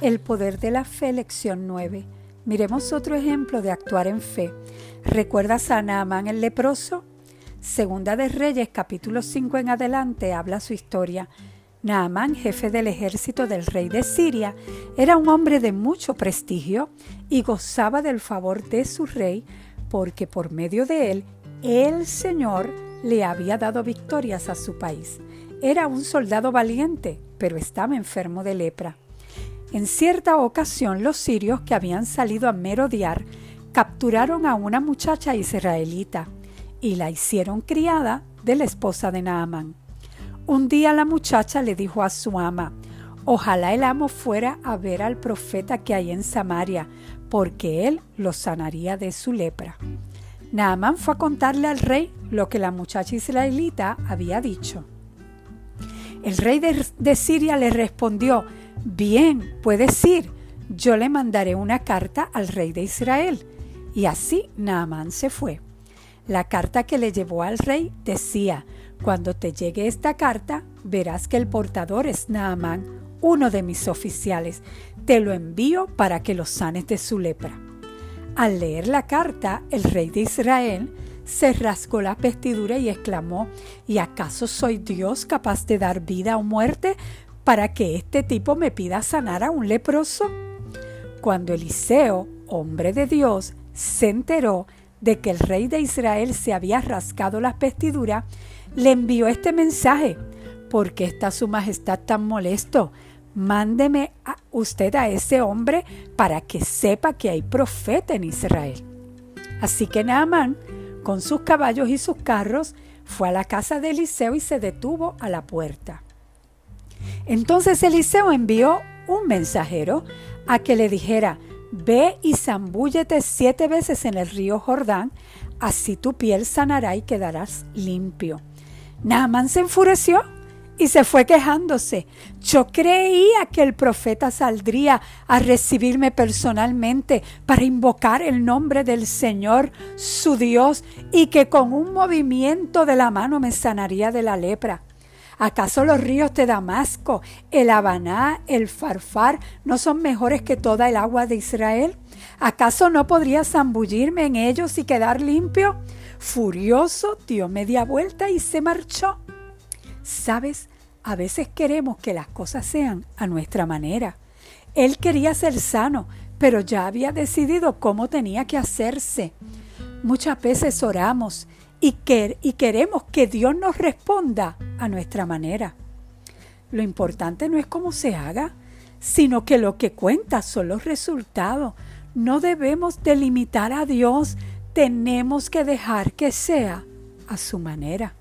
El poder de la fe, lección 9. Miremos otro ejemplo de actuar en fe. ¿Recuerdas a Naamán el leproso? Segunda de Reyes, capítulo 5 en adelante, habla su historia. Naamán, jefe del ejército del rey de Siria, era un hombre de mucho prestigio y gozaba del favor de su rey porque por medio de él el Señor le había dado victorias a su país. Era un soldado valiente, pero estaba enfermo de lepra. En cierta ocasión los sirios que habían salido a merodear capturaron a una muchacha israelita y la hicieron criada de la esposa de Naamán. Un día la muchacha le dijo a su ama, Ojalá el amo fuera a ver al profeta que hay en Samaria, porque él lo sanaría de su lepra. Naamán fue a contarle al rey lo que la muchacha israelita había dicho. El rey de, de Siria le respondió, Bien, puedes ir. Yo le mandaré una carta al rey de Israel. Y así Naamán se fue. La carta que le llevó al rey decía, Cuando te llegue esta carta, verás que el portador es Naamán, uno de mis oficiales. Te lo envío para que lo sanes de su lepra. Al leer la carta, el rey de Israel se rasgó la vestidura y exclamó, ¿Y acaso soy Dios capaz de dar vida o muerte para que este tipo me pida sanar a un leproso? Cuando Eliseo, hombre de Dios, se enteró de que el rey de Israel se había rascado las vestiduras, le envió este mensaje. ¿Por qué está su majestad tan molesto? Mándeme a usted a ese hombre para que sepa que hay profeta en Israel. Así que Naamán, con sus caballos y sus carros, fue a la casa de Eliseo y se detuvo a la puerta. Entonces Eliseo envió un mensajero a que le dijera, ve y zambúllete siete veces en el río Jordán, así tu piel sanará y quedarás limpio. Naaman se enfureció y se fue quejándose. Yo creía que el profeta saldría a recibirme personalmente para invocar el nombre del Señor, su Dios, y que con un movimiento de la mano me sanaría de la lepra. ¿Acaso los ríos de Damasco, el Habaná, el Farfar no son mejores que toda el agua de Israel? ¿Acaso no podría zambullirme en ellos y quedar limpio? Furioso dio media vuelta y se marchó. ¿Sabes? A veces queremos que las cosas sean a nuestra manera. Él quería ser sano, pero ya había decidido cómo tenía que hacerse. Muchas veces oramos y, y queremos que Dios nos responda a nuestra manera. Lo importante no es cómo se haga, sino que lo que cuenta son los resultados. No debemos delimitar a Dios, tenemos que dejar que sea a su manera.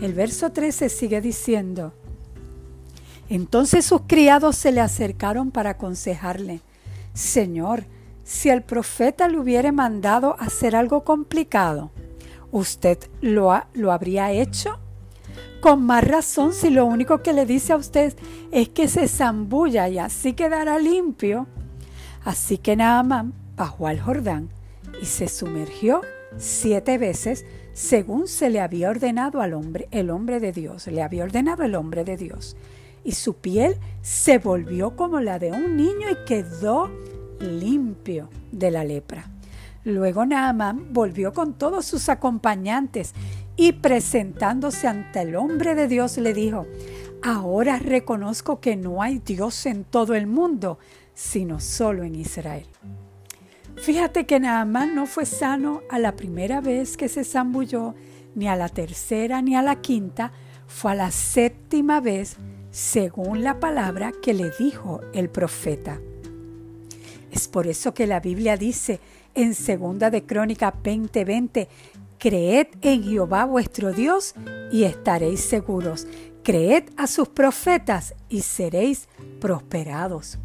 El verso 13 sigue diciendo, entonces sus criados se le acercaron para aconsejarle, Señor, si el profeta le hubiere mandado hacer algo complicado, ¿usted lo, lo habría hecho? Con más razón si lo único que le dice a usted es que se zambulla y así quedará limpio. Así que Naamán bajó al Jordán y se sumergió siete veces según se le había ordenado al hombre, el hombre de Dios, le había ordenado el hombre de Dios. Y su piel se volvió como la de un niño y quedó limpio de la lepra. Luego Naamán volvió con todos sus acompañantes y presentándose ante el hombre de Dios le dijo, ahora reconozco que no hay Dios en todo el mundo, sino solo en Israel. Fíjate que Naamán no fue sano a la primera vez que se zambulló, ni a la tercera, ni a la quinta, fue a la séptima vez, según la palabra que le dijo el profeta. Es por eso que la Biblia dice en segunda de Crónica 20:20, creed en Jehová vuestro Dios y estaréis seguros. Creed a sus profetas y seréis prosperados.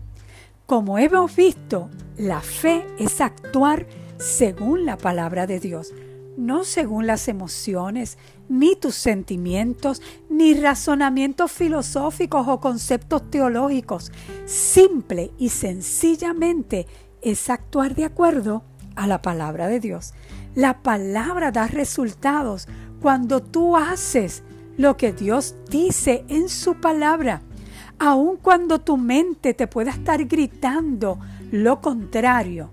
Como hemos visto, la fe es actuar según la palabra de Dios, no según las emociones, ni tus sentimientos, ni razonamientos filosóficos o conceptos teológicos. Simple y sencillamente es actuar de acuerdo a la palabra de Dios. La palabra da resultados cuando tú haces lo que Dios dice en su palabra. aun cuando tu mente te pueda estar gritando lo contrario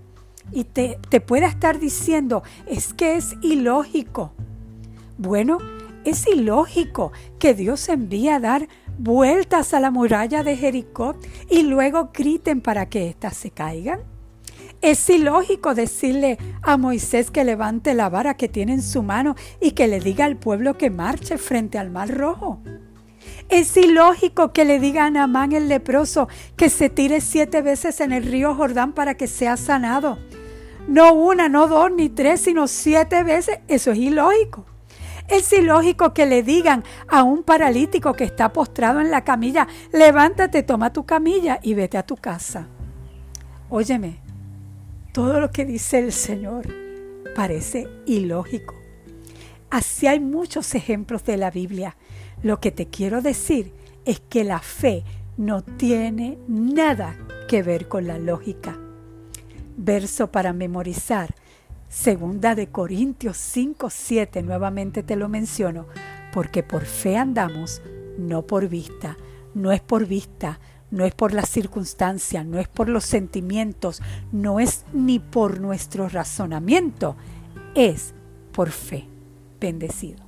y te, te pueda estar diciendo, es que es ilógico. Bueno, es ilógico que Dios envíe a dar vueltas a la muralla de Jericó y luego griten para que éstas se caigan. Es ilógico decirle a Moisés que levante la vara que tiene en su mano y que le diga al pueblo que marche frente al mar rojo. Es ilógico que le diga a Naamán el leproso que se tire siete veces en el río Jordán para que sea sanado. No una, no dos, ni tres, sino siete veces. Eso es ilógico. Es ilógico que le digan a un paralítico que está postrado en la camilla, levántate, toma tu camilla y vete a tu casa. Óyeme, todo lo que dice el Señor parece ilógico. Así hay muchos ejemplos de la Biblia. Lo que te quiero decir es que la fe no tiene nada que ver con la lógica. Verso para memorizar Segunda de Corintios 5, 7, nuevamente te lo menciono, porque por fe andamos, no por vista, no es por vista, no es por las circunstancias, no es por los sentimientos, no es ni por nuestro razonamiento, es por fe. Bendecido.